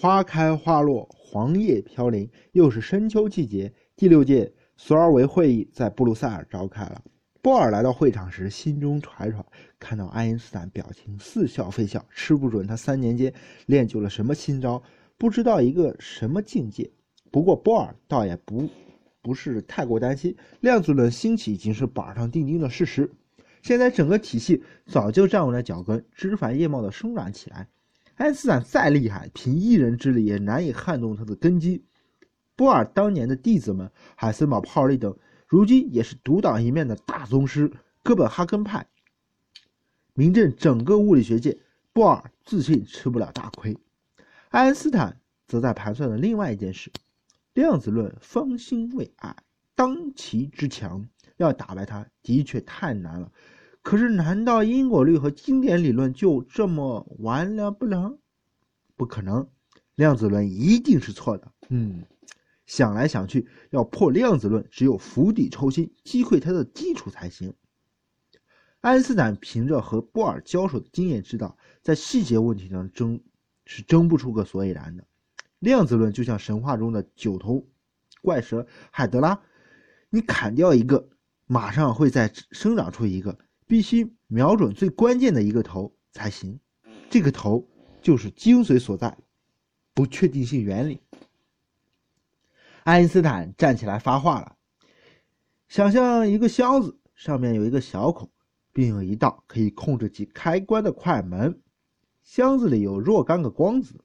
花开花落，黄叶飘零，又是深秋季节。第六届索尔维会议在布鲁塞尔召开了。波尔来到会场时，心中揣揣，看到爱因斯坦表情似笑非笑，吃不准他三年间练就了什么新招，不知道一个什么境界。不过波尔倒也不不是太过担心，量子论兴起已经是板上钉钉的事实。现在整个体系早就站稳了脚跟，枝繁叶茂的生长起来。爱因斯坦再厉害，凭一人之力也难以撼动他的根基。波尔当年的弟子们，海森堡、泡利等，如今也是独当一面的大宗师。哥本哈根派名震整个物理学界，波尔自信吃不了大亏。爱因斯坦则在盘算着另外一件事：量子论方兴未艾，当其之强，要打败它的确太难了。可是，难道因果律和经典理论就这么完了不能？不可能，量子论一定是错的。嗯，想来想去，要破量子论，只有釜底抽薪，击溃它的基础才行。爱因斯坦凭着和波尔交手的经验，知道在细节问题上争是争不出个所以然的。量子论就像神话中的九头怪蛇海德拉，你砍掉一个，马上会再生长出一个。必须瞄准最关键的一个头才行，这个头就是精髓所在——不确定性原理。爱因斯坦站起来发话了：“想象一个箱子，上面有一个小孔，并有一道可以控制其开关的快门。箱子里有若干个光子。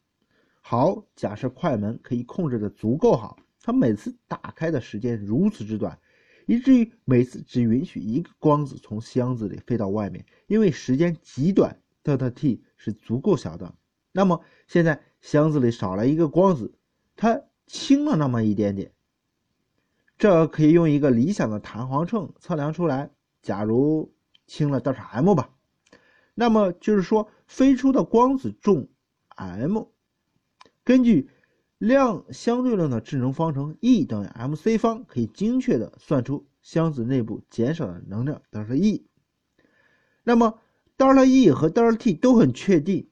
好，假设快门可以控制的足够好，它每次打开的时间如此之短。”以至于每次只允许一个光子从箱子里飞到外面，因为时间极短，德尔塔 t 是足够小的。那么现在箱子里少了一个光子，它轻了那么一点点。这可以用一个理想的弹簧秤测量出来。假如轻了德尔塔 m 吧，那么就是说飞出的光子重 m。根据量相对论的智能方程 E 等于 mc 方，可以精确的算出箱子内部减少的能量德尔塔 E。那么德尔塔 E 和德尔塔 T 都很确定，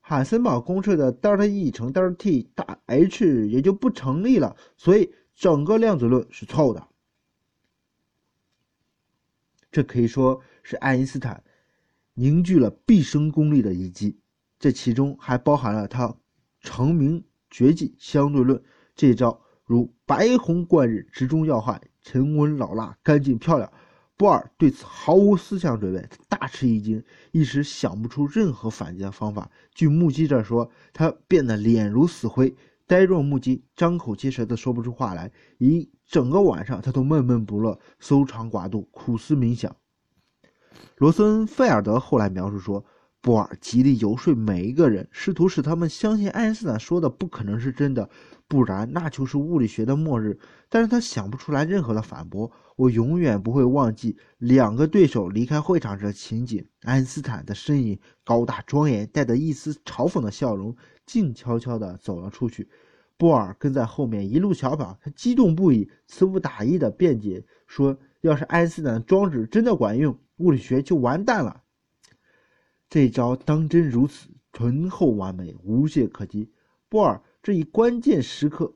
海森堡公式的德尔塔 E 乘德尔塔 T 大 H 也就不成立了，所以整个量子论是错误的。这可以说是爱因斯坦凝聚了毕生功力的遗迹，这其中还包含了他成名。绝技相对论这招如白虹贯日，直中要害，沉稳老辣，干净漂亮。波尔对此毫无思想准备，他大吃一惊，一时想不出任何反击的方法。据目击者说，他变得脸如死灰，呆若木鸡，张口结舌的说不出话来。一整个晚上，他都闷闷不乐，搜肠刮肚，苦思冥想。罗森菲尔德后来描述说。波尔极力游说每一个人，试图使他们相信爱因斯坦说的不可能是真的，不然那就是物理学的末日。但是他想不出来任何的反驳。我永远不会忘记两个对手离开会场时的情景：爱因斯坦的身影高大庄严，带着一丝嘲讽的笑容，静悄悄地走了出去。波尔跟在后面一路小跑，他激动不已，词不达意地辩解说：“要是爱因斯坦的装置真的管用，物理学就完蛋了。”这招当真如此醇厚完美，无懈可击。波尔这一关键时刻，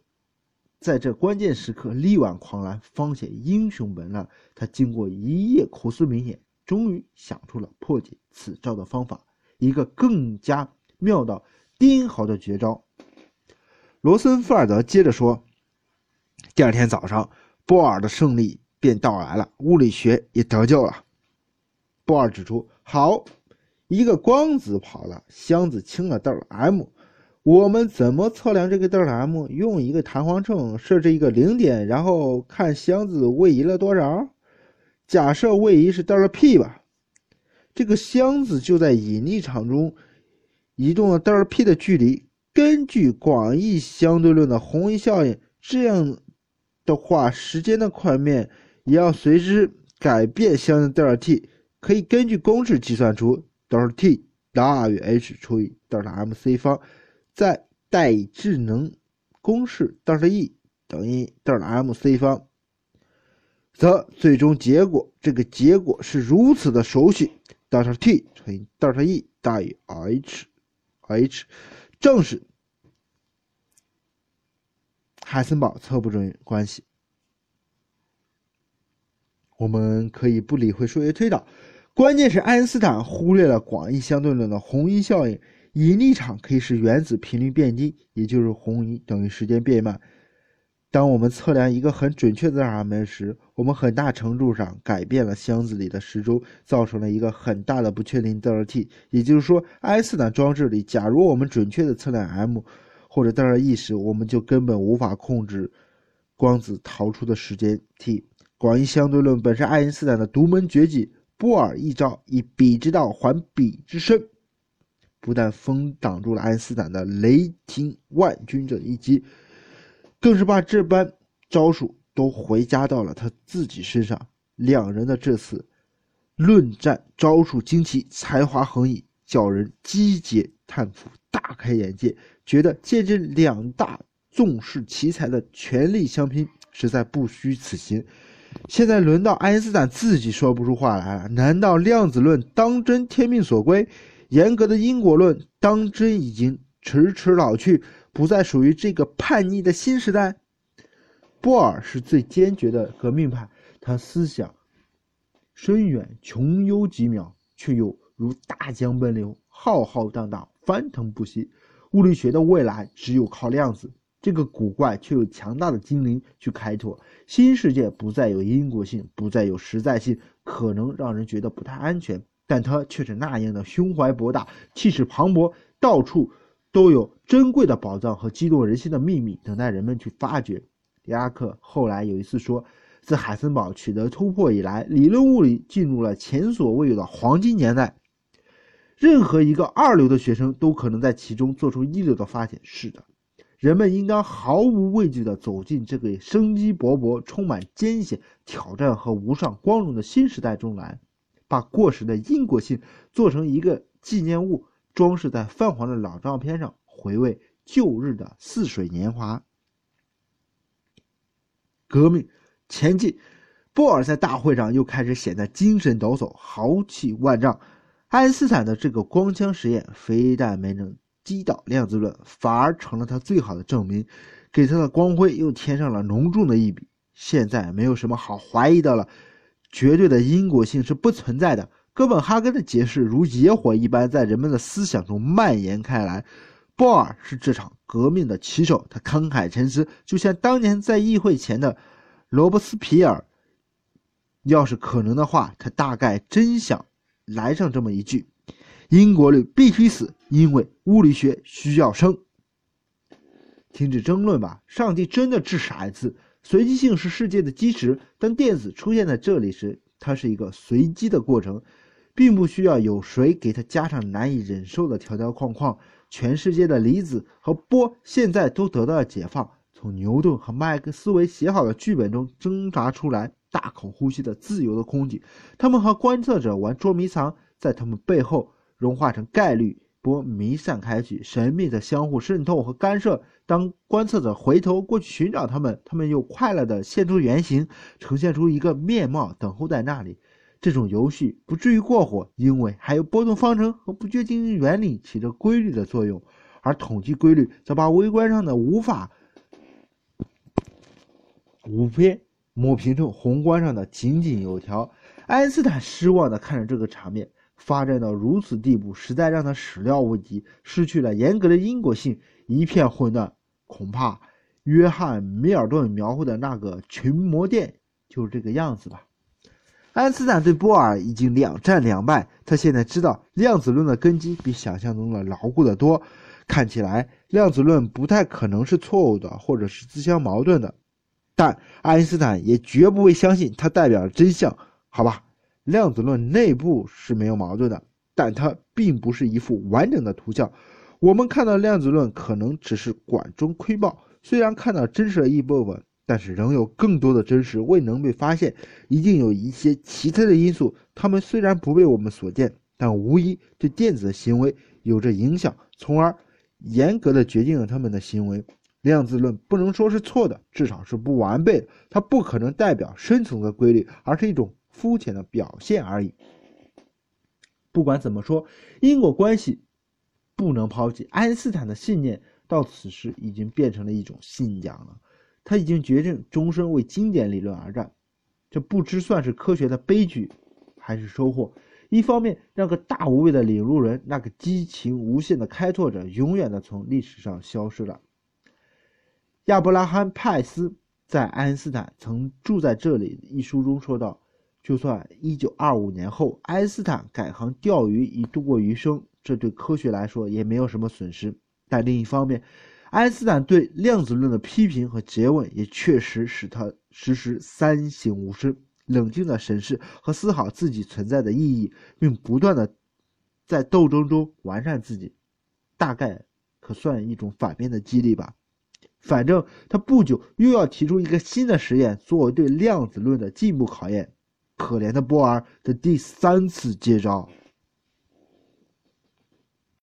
在这关键时刻力挽狂澜，方显英雄本色。他经过一夜苦思冥想，终于想出了破解此招的方法，一个更加妙到颠毫的绝招。罗森菲尔德接着说：“第二天早上，波尔的胜利便到来了，物理学也得救了。”波尔指出：“好。”一个光子跑了，箱子轻了德尔 m，我们怎么测量这个德尔 m？用一个弹簧秤设置一个零点，然后看箱子位移了多少。假设位移是德尔 p 吧，这个箱子就在引力场中移动了德尔 p 的距离。根据广义相对论的红移效应，这样的话，时间的块面也要随之改变相应德尔 t。可以根据公式计算出。德尔塔 T 大于 H 除以德尔塔 mc 方，再代以智能公式德尔塔 E 等于德尔塔 mc 方，则最终结果这个结果是如此的熟悉：德尔塔 T 乘以德尔塔 E 大于 H，H 正是海森堡测不准关系。我们可以不理会数学推导，关键是爱因斯坦忽略了广义相对论的红移效应。引力场可以使原子频率变低，也就是红移等于时间变慢。当我们测量一个很准确的大门时，我们很大程度上改变了箱子里的时钟，造成了一个很大的不确定德尔塔 t。也就是说，爱因斯坦装置里，假如我们准确的测量 m 或者德尔塔 e 时，我们就根本无法控制光子逃出的时间 t。广义相对论本是爱因斯坦的独门绝技，波尔一招以彼之道还彼之身，不但封挡住了爱因斯坦的雷霆万钧这一击。更是把这般招数都回加到了他自己身上。两人的这次论战招数惊奇，才华横溢，叫人击节叹服，大开眼界。觉得见证两大纵视奇才的全力相拼，实在不虚此行。现在轮到爱因斯坦自己说不出话来了。难道量子论当真天命所归？严格的因果论当真已经迟迟老去？不再属于这个叛逆的新时代。波尔是最坚决的革命派，他思想深远，穷幽极渺，却又如大江奔流，浩浩荡荡，翻腾不息。物理学的未来只有靠量子这个古怪却又强大的精灵去开拓。新世界不再有因果性，不再有实在性，可能让人觉得不太安全，但它却是那样的胸怀博大，气势磅礴，到处。都有珍贵的宝藏和激动人心的秘密等待人们去发掘。狄拉克后来有一次说，自海森堡取得突破以来，理论物理进入了前所未有的黄金年代。任何一个二流的学生都可能在其中做出一流的发现。是的，人们应当毫无畏惧地走进这个生机勃勃、充满艰险、挑战和无上光荣的新时代中来，把过时的因果性做成一个纪念物。装饰在泛黄的老照片上，回味旧日的似水年华。革命前进，波尔在大会上又开始显得精神抖擞、豪气万丈。爱因斯坦的这个光枪实验非但没能击倒量子论，反而成了他最好的证明，给他的光辉又添上了浓重的一笔。现在没有什么好怀疑的了，绝对的因果性是不存在的。哥本哈根的解释如野火一般在人们的思想中蔓延开来。波尔是这场革命的旗手，他慷慨陈词，就像当年在议会前的罗伯斯皮尔。要是可能的话，他大概真想来上这么一句：“因果律必须死，因为物理学需要生。”停止争论吧！上帝真的掷骰子，随机性是世界的基石。当电子出现在这里时，它是一个随机的过程。并不需要有谁给它加上难以忍受的条条框框。全世界的离子和波现在都得到了解放，从牛顿和麦克斯韦写好的剧本中挣扎出来，大口呼吸的自由的空气。他们和观测者玩捉迷藏，在他们背后融化成概率波，弥散开去，神秘的相互渗透和干涉。当观测者回头过去寻找他们，他们又快乐地现出原形，呈现出一个面貌，等候在那里。这种游戏不至于过火，因为还有波动方程和不确定原理起着规律的作用，而统计规律则把微观上的无法无边抹平成宏观上的井井有条。爱因斯坦失望地看着这个场面，发展到如此地步，实在让他始料未及，失去了严格的因果性，一片混乱。恐怕约翰·米尔顿描绘的那个群魔殿就是这个样子吧。爱因斯坦对波尔已经两战两败，他现在知道量子论的根基比想象中的牢固得多。看起来量子论不太可能是错误的，或者是自相矛盾的。但爱因斯坦也绝不会相信它代表了真相。好吧，量子论内部是没有矛盾的，但它并不是一幅完整的图像。我们看到量子论可能只是管中窥豹，虽然看到真实的一部分。但是仍有更多的真实未能被发现，一定有一些奇特的因素。它们虽然不被我们所见，但无疑对电子的行为有着影响，从而严格的决定了他们的行为。量子论不能说是错的，至少是不完备的。它不可能代表深层的规律，而是一种肤浅的表现而已。不管怎么说，因果关系不能抛弃。爱因斯坦的信念到此时已经变成了一种信仰了。他已经决定终身为经典理论而战。这不知算是科学的悲剧，还是收获。一方面，那个大无畏的领路人，那个激情无限的开拓者，永远的从历史上消失了。亚伯拉罕·派斯在《爱因斯坦曾住在这里》一书中说道：“就算1925年后爱因斯坦改行钓鱼以度过余生，这对科学来说也没有什么损失。但另一方面，爱因斯坦对量子论的批评和诘问，也确实使他时时三省吾身。”冷静地审视和思考自己存在的意义，并不断地在斗争中完善自己，大概可算一种反面的激励吧。反正他不久又要提出一个新的实验，作为对量子论的进一步考验。可怜的波尔的第三次接招。